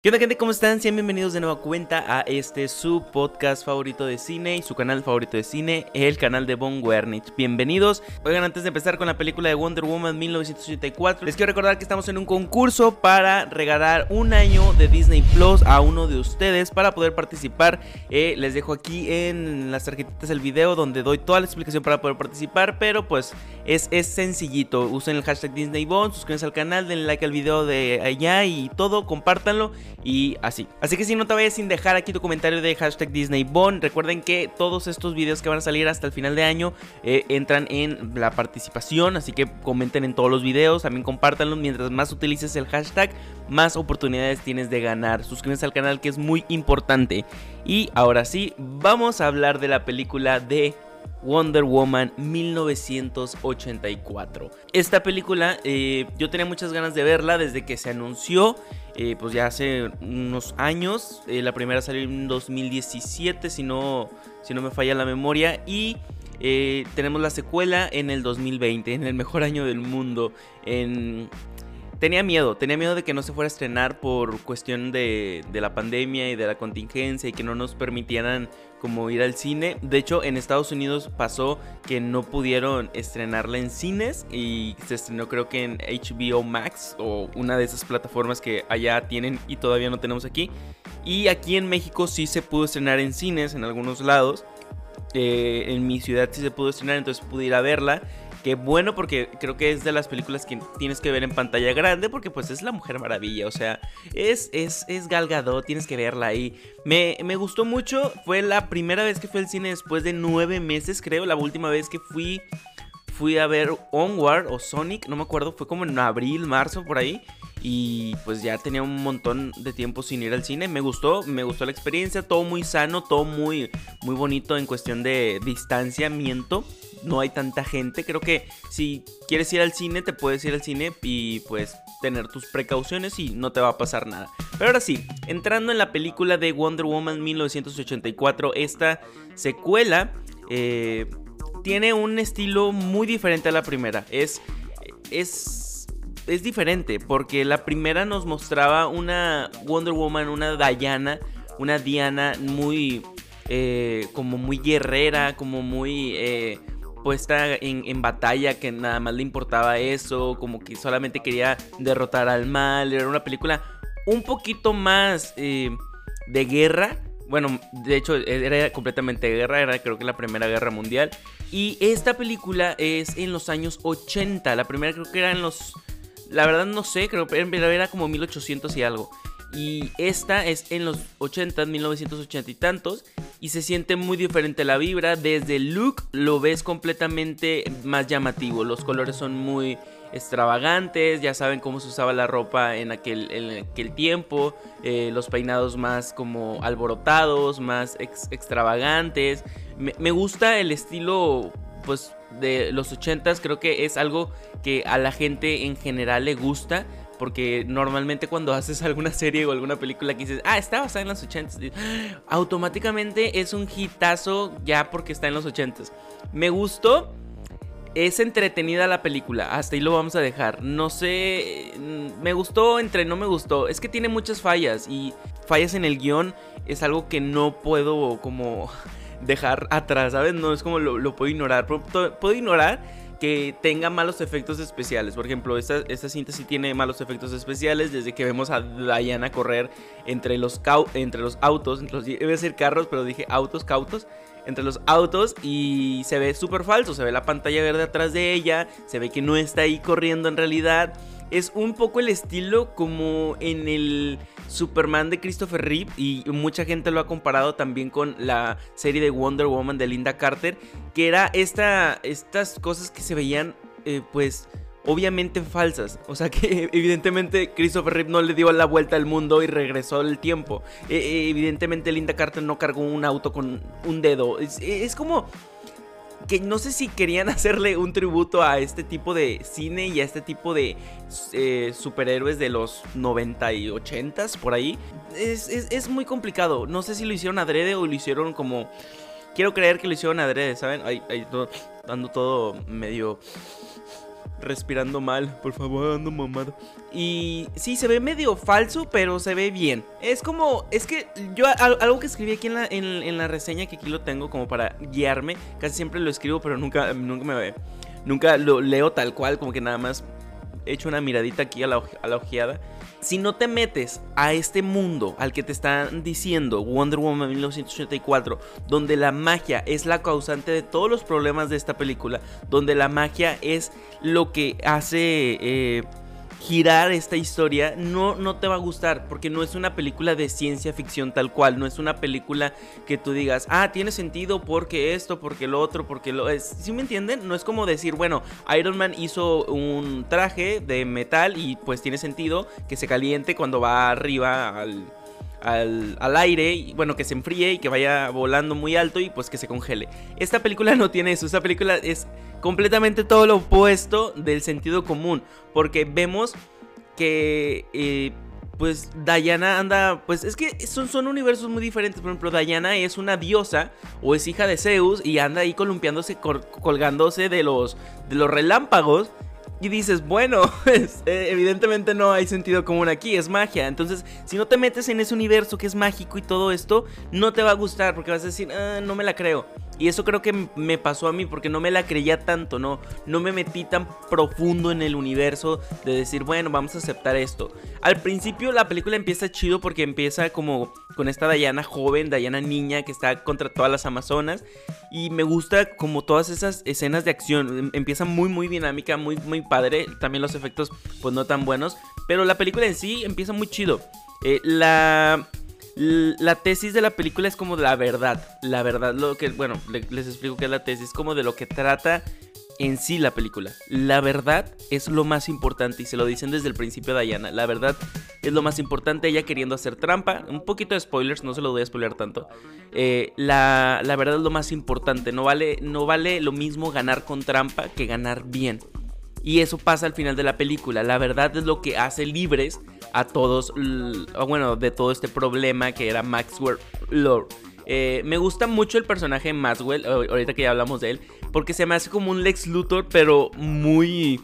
¿Qué onda gente? ¿Cómo están? Sean bienvenidos de nueva cuenta a este su podcast favorito de cine y su canal favorito de cine, el canal de Von Wernich. Bienvenidos. Oigan, antes de empezar con la película de Wonder Woman 1984, les quiero recordar que estamos en un concurso para regalar un año de Disney Plus a uno de ustedes para poder participar. Eh, les dejo aquí en las tarjetitas el video donde doy toda la explicación para poder participar, pero pues es, es sencillito. Usen el hashtag DisneyBond, suscríbanse al canal, denle like al video de allá y todo, compártanlo y así. Así que si no te vayas sin dejar aquí tu comentario de hashtag recuerden que todos estos videos que van a salir hasta el final de año eh, entran en la participación, así que comenten en todos los videos, también compártanlos, mientras más utilices el hashtag, más oportunidades tienes de ganar. Suscríbanse al canal que es muy importante. Y ahora sí, vamos a hablar de la película de Wonder Woman 1984. Esta película eh, yo tenía muchas ganas de verla desde que se anunció, eh, pues ya hace unos años. Eh, la primera salió en 2017, si no, si no me falla la memoria. Y tenemos la secuela en el 2020, en el mejor año del mundo. En tenía miedo, tenía miedo de que no se fuera a estrenar por cuestión de, la pandemia y de la contingencia y que no nos permitieran como ir al cine. De hecho, en Estados Unidos pasó que no pudieron estrenarla en cines y se estrenó creo que en HBO Max o una de esas plataformas que allá tienen y todavía no tenemos aquí. Y aquí en México sí se pudo estrenar en cines en algunos lados. Eh, en mi ciudad sí se pudo estrenar, entonces pude ir a verla. Qué bueno porque creo que es de las películas que tienes que ver en pantalla grande porque pues es la Mujer Maravilla, o sea, es, es, es Galgado, tienes que verla ahí. Me, me gustó mucho, fue la primera vez que fui al cine después de nueve meses creo, la última vez que fui fui a ver Onward o Sonic, no me acuerdo, fue como en abril, marzo, por ahí. Y pues ya tenía un montón de tiempo sin ir al cine. Me gustó, me gustó la experiencia, todo muy sano, todo muy, muy bonito en cuestión de distanciamiento. No hay tanta gente. Creo que si quieres ir al cine, te puedes ir al cine y pues tener tus precauciones y no te va a pasar nada. Pero ahora sí, entrando en la película de Wonder Woman 1984, esta secuela eh, tiene un estilo muy diferente a la primera. Es, es, es diferente porque la primera nos mostraba una Wonder Woman, una Diana, una Diana muy, eh, como muy guerrera, como muy... Eh, puesta en, en, batalla, que nada más le importaba eso, como que solamente quería derrotar al mal. Era una película un poquito más eh, de guerra. Bueno, de hecho era completamente guerra, era creo que la Primera Guerra Mundial. Y esta película es en los años 80, la primera creo que era en los... La verdad no sé, creo que era como 1800 y algo. Y esta es en los 80, 1980 y tantos. Y se siente muy diferente la vibra. Desde el look lo ves completamente más llamativo. Los colores son muy extravagantes. Ya saben cómo se usaba la ropa en aquel, en aquel tiempo. Eh, los peinados más como alborotados, más extravagantes. Me, gusta el estilo pues de los 80s. Creo que es algo que a la gente en general le gusta porque normalmente cuando haces alguna serie o alguna película que dices, ah, está basada en los 80s, automáticamente es un hitazo ya porque está en los 80s. Me gustó. Es entretenida la película, hasta ahí lo vamos a dejar. No sé, mm, me gustó, entre no me gustó. Es que tiene muchas fallas y fallas en el guion es algo que no puedo como dejar atrás, ¿sabes? No es como lo, puedo ignorar. Puedo ignorar que tenga malos efectos especiales. Por ejemplo, esta, esta cinta sí tiene malos efectos especiales desde que vemos a Diana correr entre los, entre los autos, entre los, iba a decir carros, pero dije autos, cautos, entre los autos y se ve súper falso, se ve la pantalla verde atrás de ella, se ve que no está ahí corriendo en realidad. Es un poco el estilo como en el Superman de Christopher Reeve y mucha gente lo ha comparado también con la serie de Wonder Woman de Linda Carter, que era esta, estas cosas que se veían eh, pues obviamente falsas. O sea que evidentemente Christopher Reeve no le dio la vuelta al mundo y regresó el tiempo. E, e, evidentemente Linda Carter no cargó un auto con un dedo. es como que no sé si querían hacerle un tributo a este tipo de cine y a este tipo de eh, superhéroes de los 90 y 80 por ahí. Es, muy complicado. No sé si lo hicieron adrede o lo hicieron como... Quiero creer que lo hicieron adrede, ¿saben? Ahí, ahí dando todo medio respirando mal. Por favor, ando mamado. Y sí, se ve medio falso, pero se ve bien. Es como, es que yo algo que escribí aquí en la, en, la reseña, que aquí lo tengo como para guiarme. Casi siempre lo escribo, pero nunca, nunca me Nunca lo leo tal cual, como que nada más hecho una miradita aquí a la, ojeada. Si no te metes a este mundo al que te están diciendo Wonder Woman 1984, donde la magia es la causante de todos los problemas de esta película, donde la magia es lo que hace... Eh, girar esta historia, no, no te va a gustar, porque no es una película de ciencia ficción tal cual, no es una película que tú digas, ah, tiene sentido porque esto, porque lo otro, porque lo es. ¿Sí me entienden? No es como decir, bueno, Iron Man hizo un traje de metal y pues tiene sentido que se caliente cuando va arriba al, al, al, aire, y, bueno, que se enfríe y que vaya volando muy alto y pues que se congele. Esta película no tiene eso, esta película es completamente todo lo opuesto del sentido común, porque vemos que... Eh, pues Diana anda, pues es que son, son universos muy diferentes. Por ejemplo, Diana es una diosa o es hija de Zeus y anda ahí columpiándose, colgándose de los, de los relámpagos. Y dices, bueno, eh, evidentemente no hay sentido común aquí, es magia. Entonces, si no te metes en ese universo que es mágico y todo esto, no te va a gustar porque vas a decir, ah, no me la creo. Y eso creo que me pasó a mí porque no me la creía tanto, no, no me metí tan profundo en el universo de decir, bueno, vamos a aceptar esto. Al principio la película empieza chido porque empieza como con esta Diana joven, Diana niña que está contra todas las Amazonas. Y me gusta como todas esas escenas de acción. Em, empieza muy, muy dinámica, muy, muy padre. También los efectos, pues no tan buenos. Pero la película en sí empieza muy chido. Eh, la la tesis de la película es como la verdad. La verdad, lo que, bueno, les explico qué es la tesis. Es como de lo que trata en sí la película. La verdad es lo más importante y se lo dicen desde el principio a Diana. La verdad es lo más importante, ella queriendo hacer trampa. Un poquito de spoilers, no se lo voy a spoiler tanto. Eh, la, la, verdad es lo más importante. No vale, no vale lo mismo ganar con trampa que ganar bien. Y eso pasa al final de la película. La verdad es lo que hace libres a todos, bueno, de todo este problema que era Maxwell Lord. Eh, me gusta mucho el personaje de Maxwell, ahorita que ya hablamos de él, porque se me hace como un Lex Luthor, pero muy,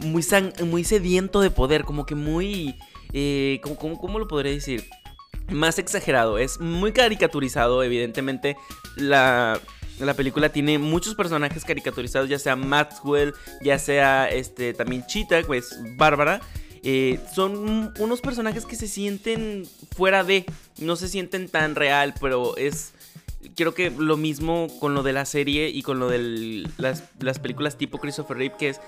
muy, muy sediento de poder, como que muy, eh, ¿cómo, lo podría decir? Más exagerado, es muy caricaturizado, evidentemente la, la película tiene muchos personajes caricaturizados, ya sea Maxwell, ya sea este también Cheetah, pues Bárbara. Eh, son unos personajes que se sienten fuera de, no se sienten tan real, pero es creo que lo mismo con lo de la serie y con lo de las, películas tipo Christopher Reeve, que es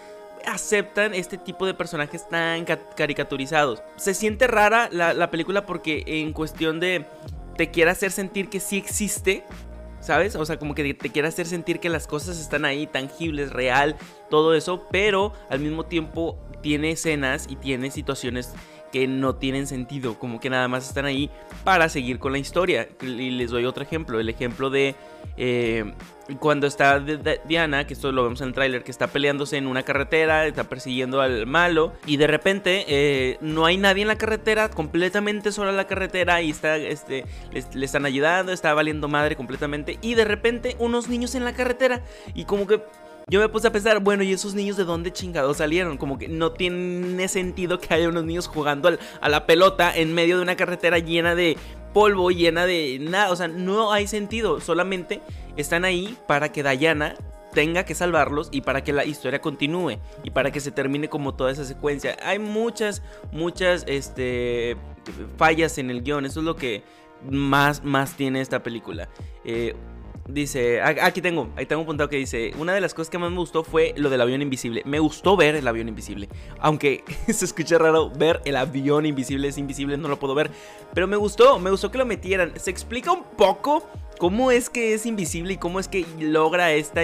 aceptan este tipo de personajes tan caricaturizados. Se siente rara la, la, película porque en cuestión de te quiere hacer sentir que sí existe, ¿sabes? O sea, como que te quiere hacer sentir que las cosas están ahí, tangibles, real, todo eso, pero al mismo tiempo tiene escenas y tiene situaciones que no tienen sentido, como que nada más están ahí para seguir con la historia. Y les doy otro ejemplo, el ejemplo de eh, cuando está Diana, que esto lo vemos en el tráiler, que está peleándose en una carretera, está persiguiendo al malo y de repente eh, no hay nadie en la carretera, completamente sola la carretera y está, este, le están ayudando, está valiendo madre completamente y de repente unos niños en la carretera y como que yo me puse a pensar, bueno, ¿y esos niños de dónde chingados salieron? Como que no tiene sentido que haya unos niños jugando a la pelota en medio de una carretera llena de polvo, llena de nada. O sea, no hay sentido. Solamente están ahí para que Diana tenga que salvarlos y para que la historia continúe y para que se termine como toda esa secuencia. Hay muchas, muchas este, fallas en el guion. Eso es lo que más, más tiene esta película. Eh, Dice, aquí tengo, ahí tengo un punto que dice, una de las cosas que más me gustó fue lo del avión invisible. Me gustó ver el avión invisible. Aunque se escucha raro ver el avión invisible, es invisible, no lo puedo ver. Pero me gustó, me gustó que lo metieran. Se explica un poco cómo es que es invisible y cómo es que logra esta,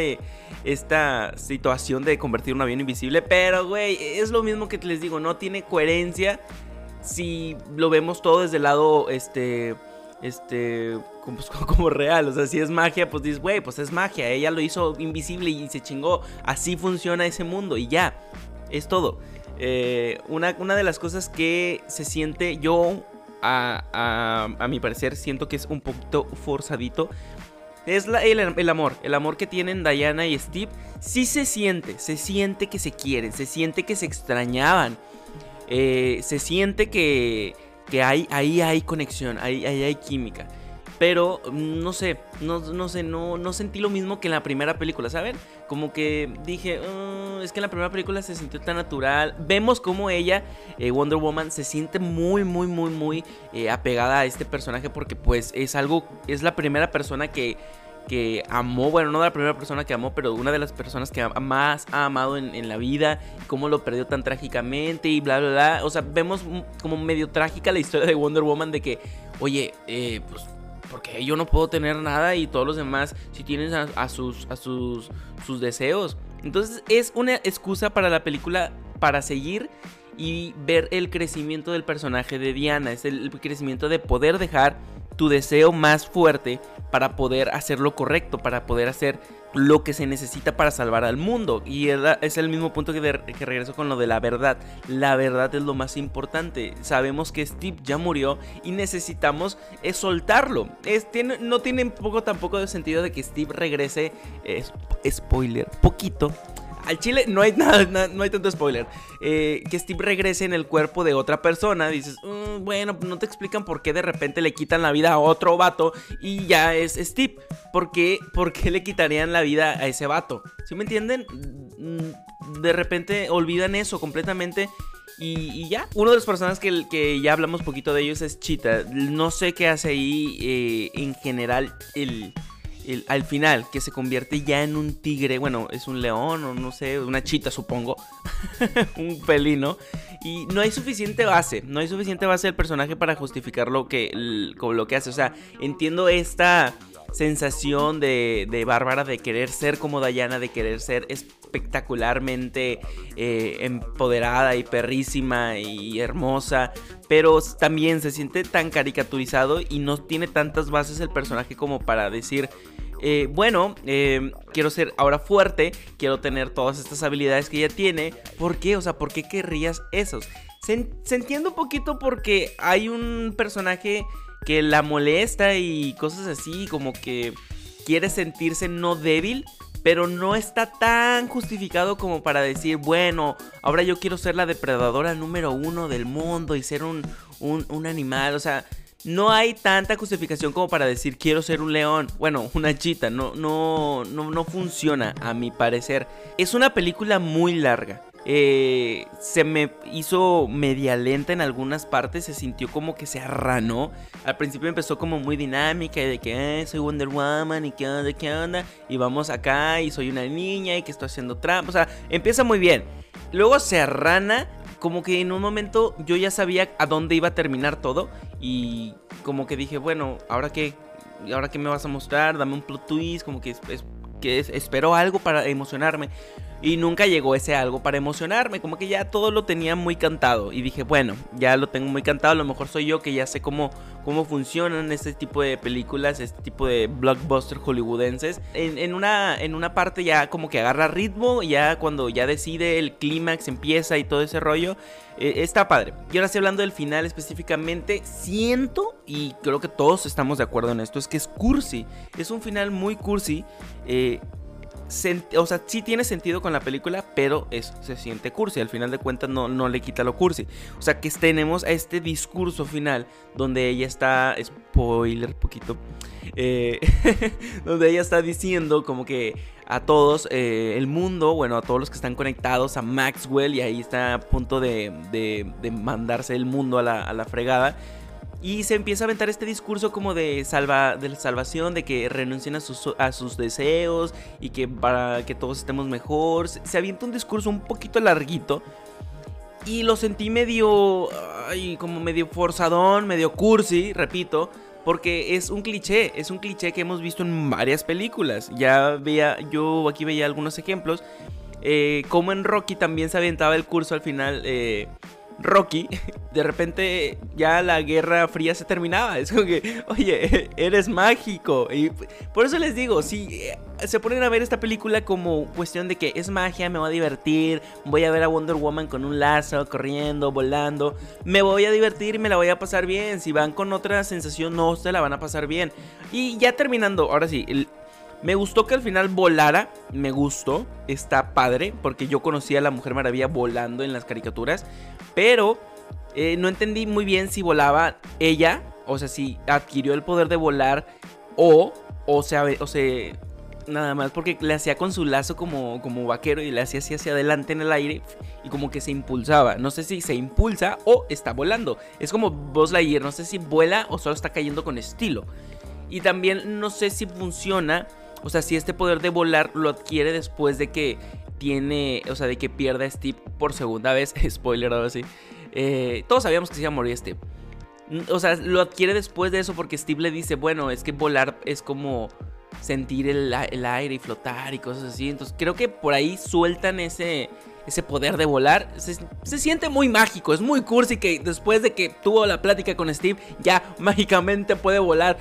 esta situación de convertir un avión invisible. Pero, güey, es lo mismo que les digo, no tiene coherencia si lo vemos todo desde el lado, este este, pues, como, real. O sea, si es magia, pues dices, güey, pues es magia. Ella lo hizo invisible y se chingó. Así funciona ese mundo y ya. Es todo. Eh, una, una, de las cosas que se siente yo, a, a, mi parecer, siento que es un poquito forzadito. Es la, el, amor, el amor que tienen Diana y Steve. Sí se siente, se siente que se quieren, se siente que se extrañaban. Eh, se siente que, que hay, ahí hay conexión, ahí, ahí hay química. Pero mm, no sé, no, no sé, no, no sentí lo mismo que en la primera película, ¿saben? Como que dije, ah, es que en la primera película se sintió tan natural. Vemos como ella, eh, Wonder Woman, se siente muy, muy, muy, muy eh, apegada a este personaje porque pues es algo, es la primera persona que que amó, bueno, no la primera persona que amó, pero una de las personas que más ha amado en, la vida, cómo lo perdió tan trágicamente y bla, bla, bla. O sea, vemos como medio trágica la historia de Wonder Woman de que, oye, eh, pues porque yo no puedo tener nada y todos los demás si tienen a, sus, a sus, sus deseos. Entonces es una excusa para la película para seguir y ver el crecimiento del personaje de Diana. Es el crecimiento de poder dejar tu deseo más fuerte para poder hacer lo correcto, para poder hacer lo que se necesita para salvar al mundo. Y es el mismo punto que, regreso con lo de la verdad. La verdad es lo más importante. Sabemos que Steve ya murió y necesitamos soltarlo. no tiene poco tampoco de sentido de que Steve regrese. spoiler, poquito al chile no hay nada, no hay tanto spoiler. Eh, que Steve regrese en el cuerpo de otra persona. Dices, mm, bueno, no te explican por qué de repente le quitan la vida a otro vato y ya es Steve. ¿Por qué, por qué le quitarían la vida a ese vato? ¿Sí me entienden? Mm, de repente olvidan eso completamente. Y, ya, uno de los personajes que, que, ya hablamos poquito de ellos es Cheetah. No sé qué hace ahí eh, en general el, al final, que se convierte ya en un tigre, bueno, es un león o no sé, una chita supongo, un pelino, y no hay suficiente base, no hay suficiente base del personaje para justificar lo que, lo que hace, o sea, entiendo esta sensación de, de Bárbara de querer ser como Diana, de querer ser espectacularmente eh, empoderada y perrísima y hermosa, pero también se siente tan caricaturizado y no tiene tantas bases el personaje como para decir, eh, bueno, eh, quiero ser ahora fuerte, quiero tener todas estas habilidades que ella tiene. ¿Por qué? O sea, ¿por qué querrías esos? Se, entiende un poquito porque hay un personaje que la molesta y cosas así, como que quiere sentirse no débil, pero no está tan justificado como para decir, bueno, ahora yo quiero ser la depredadora número uno del mundo y ser un, un, animal, o sea, no hay tanta justificación como para decir quiero ser un león. Bueno, una chita. No, no, no, no funciona, a mi parecer. Es una película muy larga. Eh, se me hizo media lenta en algunas partes, se sintió como que se arranó. Al principio empezó como muy dinámica y de que eh, soy Wonder Woman y qué onda, qué onda. Y vamos acá y soy una niña y que estoy haciendo trampa. O sea, empieza muy bien. Luego se arrana como que en un momento yo ya sabía a dónde iba a terminar todo y como que dije, bueno, ¿ahora qué? ¿Ahora qué me vas a mostrar? Dame un plot twist, como que, que espero algo para emocionarme. Y nunca llegó ese algo para emocionarme, como que ya todo lo tenía muy cantado. Y dije, bueno, ya lo tengo muy cantado, a lo mejor soy yo que ya sé cómo, cómo funcionan este tipo de películas, este tipo de blockbusters hollywoodenses. En, una, en una parte ya como que agarra ritmo, ya cuando ya decide el clímax empieza y todo ese rollo, eh, está padre. Y ahora estoy hablando del final específicamente, siento, y creo que todos estamos de acuerdo en esto, es que es cursi. Es un final muy cursi. Eh, o sea, sí tiene sentido con la película, pero eso se siente cursi. Al final de cuentas no, no le quita lo cursi. O sea, que tenemos a este discurso final donde ella está, spoiler poquito, eh, donde ella está diciendo como que a todos eh, el mundo, bueno, a todos los que están conectados a Maxwell y ahí está a punto de, de, mandarse el mundo a la, a la fregada y se empieza a aventar este discurso como de, salva, de salvación, de que renuncien a sus, a sus deseos y que para que todos estemos mejor. Se, avienta un discurso un poquito larguito. Y lo sentí medio. Ay, como medio forzadón, medio cursi, repito. Porque es un cliché, es un cliché que hemos visto en varias películas. Ya veía, yo aquí veía algunos ejemplos. Eh, como en Rocky también se aventaba el curso al final. Eh, Rocky, de repente ya la guerra fría se terminaba. Es como que, oye, eres mágico. Y por eso les digo, si eh, se ponen a ver esta película como cuestión de que es magia, me voy a divertir, voy a ver a Wonder Woman con un lazo, corriendo, volando, me voy a divertir me la voy a pasar bien. Si van con otra sensación, no se la van a pasar bien. Y ya terminando, ahora sí, me gustó que al final volara, me gustó, está padre, porque yo conocía a la Mujer Maravilla volando en las caricaturas, pero eh, no entendí muy bien si volaba ella, o sea, si adquirió el poder de volar o, o sea, o sea, nada más porque le hacía con su lazo como, como vaquero y le hacía así hacia adelante en el aire y como que se impulsaba. No sé si se impulsa o está volando. Es como Buzz Lightyear, no sé si vuela o solo está cayendo con estilo. Y también no sé si funciona o sea, si este poder de volar lo adquiere después de que tiene, o sea, de que pierda a Steve por segunda vez, spoiler ahora sí. Eh, todos sabíamos que se iba a morir Steve. O sea, lo adquiere después de eso porque Steve le dice, bueno, es que volar es como sentir el, aire y flotar y cosas así. Entonces creo que por ahí sueltan ese, ese poder de volar. Se, se, siente muy mágico, es muy cursi que después de que tuvo la plática con Steve, ya mágicamente puede volar.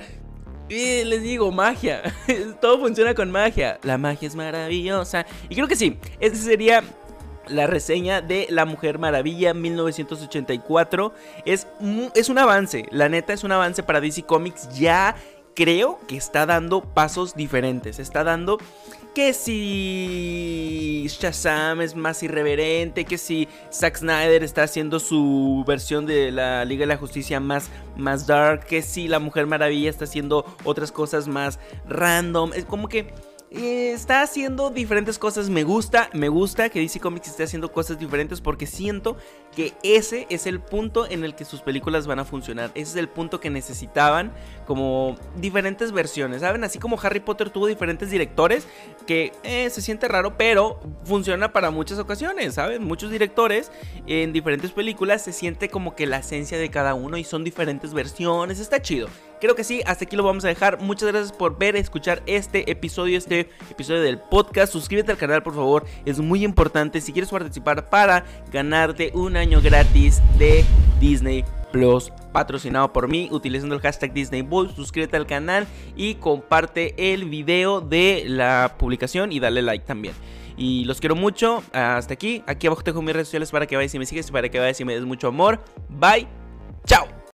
Y les digo, magia. Todo funciona con magia. La magia es maravillosa. Y creo que sí, esa sería la reseña de La Mujer Maravilla 1984. Es, es un avance, la neta es un avance para DC Comics. Ya creo que está dando pasos diferentes. Está dando que si Shazam es más irreverente, que si Zack Snyder está haciendo su versión de la Liga de la Justicia más, más dark, que si la Mujer Maravilla está haciendo otras cosas más random. Es como que está haciendo diferentes cosas. Me gusta, me gusta que DC Comics esté haciendo cosas diferentes porque siento que ese es el punto en el que sus películas van a funcionar. Ese es el punto que necesitaban como diferentes versiones, ¿saben? Así como Harry Potter tuvo diferentes directores que eh, se siente raro, pero funciona para muchas ocasiones, ¿saben? Muchos directores en diferentes películas se siente como que la esencia de cada uno y son diferentes versiones. Está chido. Creo que sí, hasta aquí lo vamos a dejar. Muchas gracias por ver, escuchar este episodio, este episodio del podcast. Suscríbete al canal, por favor, es muy importante si quieres participar para ganarte un año gratis de Disney Plus patrocinado por mí utilizando el hashtag Disney Suscríbete al canal y comparte el video de la publicación y dale like también. Y los quiero mucho. Hasta aquí. Aquí abajo te dejo mis redes sociales para que vayas y me sigues, para que vayas y me des mucho amor. Bye. Chao.